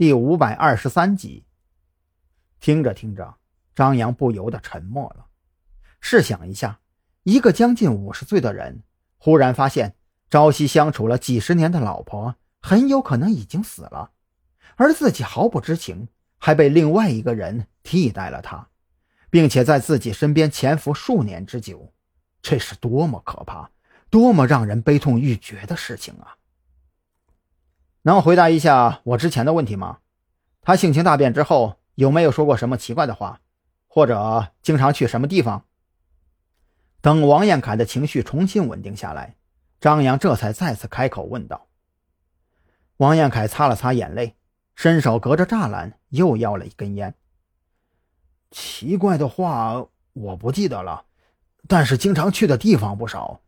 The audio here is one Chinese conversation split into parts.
第五百二十三集。听着听着，张扬不由得沉默了。试想一下，一个将近五十岁的人，忽然发现朝夕相处了几十年的老婆很有可能已经死了，而自己毫不知情，还被另外一个人替代了他，并且在自己身边潜伏数年之久，这是多么可怕、多么让人悲痛欲绝的事情啊！能回答一下我之前的问题吗？他性情大变之后有没有说过什么奇怪的话，或者经常去什么地方？等王彦凯的情绪重新稳定下来，张扬这才再次开口问道。王彦凯擦了擦眼泪，伸手隔着栅栏又要了一根烟。奇怪的话我不记得了，但是经常去的地方不少，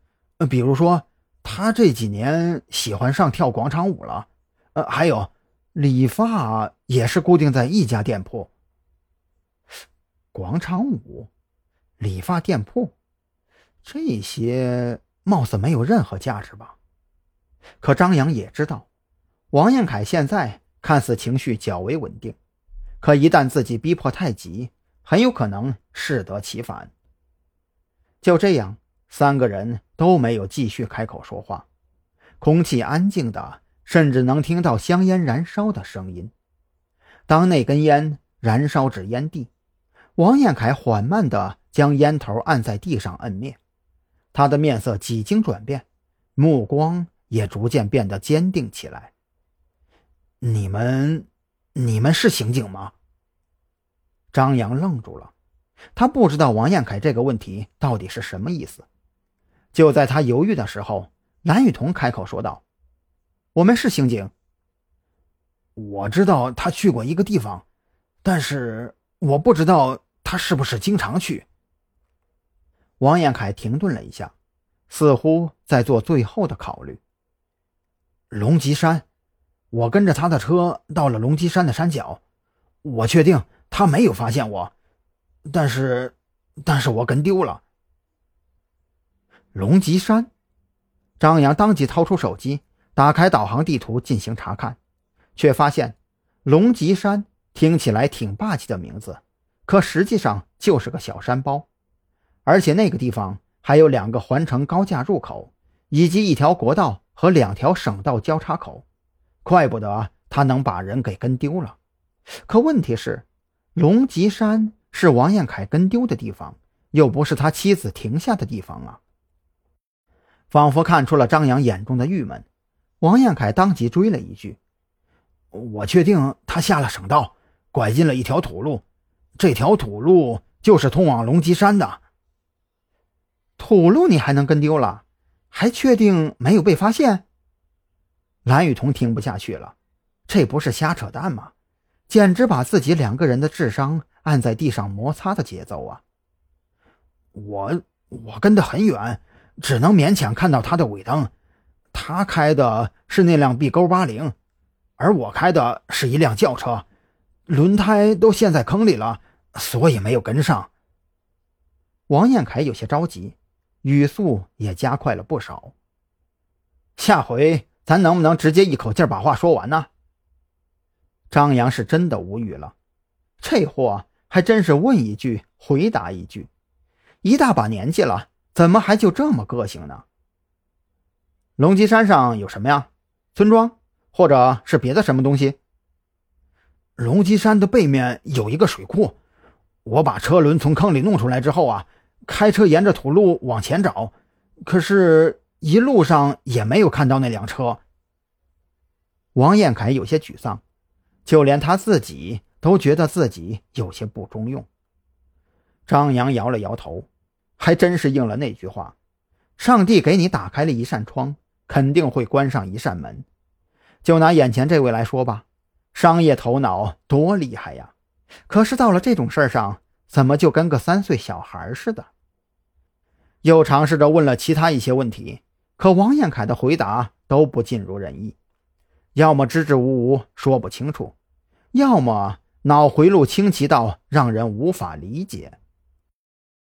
比如说他这几年喜欢上跳广场舞了。呃，还有，理发也是固定在一家店铺。广场舞、理发店铺，这些貌似没有任何价值吧？可张扬也知道，王彦凯现在看似情绪较为稳定，可一旦自己逼迫太急，很有可能适得其反。就这样，三个人都没有继续开口说话，空气安静的。甚至能听到香烟燃烧的声音。当那根烟燃烧至烟蒂，王彦凯缓慢地将烟头按在地上摁灭。他的面色几经转变，目光也逐渐变得坚定起来。你们，你们是刑警吗？张扬愣住了，他不知道王彦凯这个问题到底是什么意思。就在他犹豫的时候，蓝雨桐开口说道。我们是刑警。我知道他去过一个地方，但是我不知道他是不是经常去。王彦凯停顿了一下，似乎在做最后的考虑。龙脊山，我跟着他的车到了龙脊山的山脚，我确定他没有发现我，但是，但是我跟丢了。龙脊山，张扬当即掏出手机。打开导航地图进行查看，却发现龙脊山听起来挺霸气的名字，可实际上就是个小山包，而且那个地方还有两个环城高架入口，以及一条国道和两条省道交叉口，怪不得他能把人给跟丢了。可问题是，龙脊山是王彦凯跟丢的地方，又不是他妻子停下的地方啊！仿佛看出了张扬眼中的郁闷。王彦凯当即追了一句：“我确定他下了省道，拐进了一条土路，这条土路就是通往龙脊山的。土路你还能跟丢了？还确定没有被发现？”蓝雨桐听不下去了，这不是瞎扯淡吗？简直把自己两个人的智商按在地上摩擦的节奏啊！我我跟得很远，只能勉强看到他的尾灯。他开的是那辆 B 勾八零，而我开的是一辆轿车，轮胎都陷在坑里了，所以没有跟上。王彦凯有些着急，语速也加快了不少。下回咱能不能直接一口气把话说完呢？张扬是真的无语了，这货还真是问一句回答一句，一大把年纪了，怎么还就这么个性呢？龙脊山上有什么呀？村庄，或者是别的什么东西？龙脊山的背面有一个水库。我把车轮从坑里弄出来之后啊，开车沿着土路往前找，可是一路上也没有看到那辆车。王彦凯有些沮丧，就连他自己都觉得自己有些不中用。张扬摇了摇头，还真是应了那句话：上帝给你打开了一扇窗。肯定会关上一扇门。就拿眼前这位来说吧，商业头脑多厉害呀！可是到了这种事儿上，怎么就跟个三岁小孩似的？又尝试着问了其他一些问题，可王彦凯的回答都不尽如人意，要么支支吾吾说不清楚，要么脑回路清奇到让人无法理解。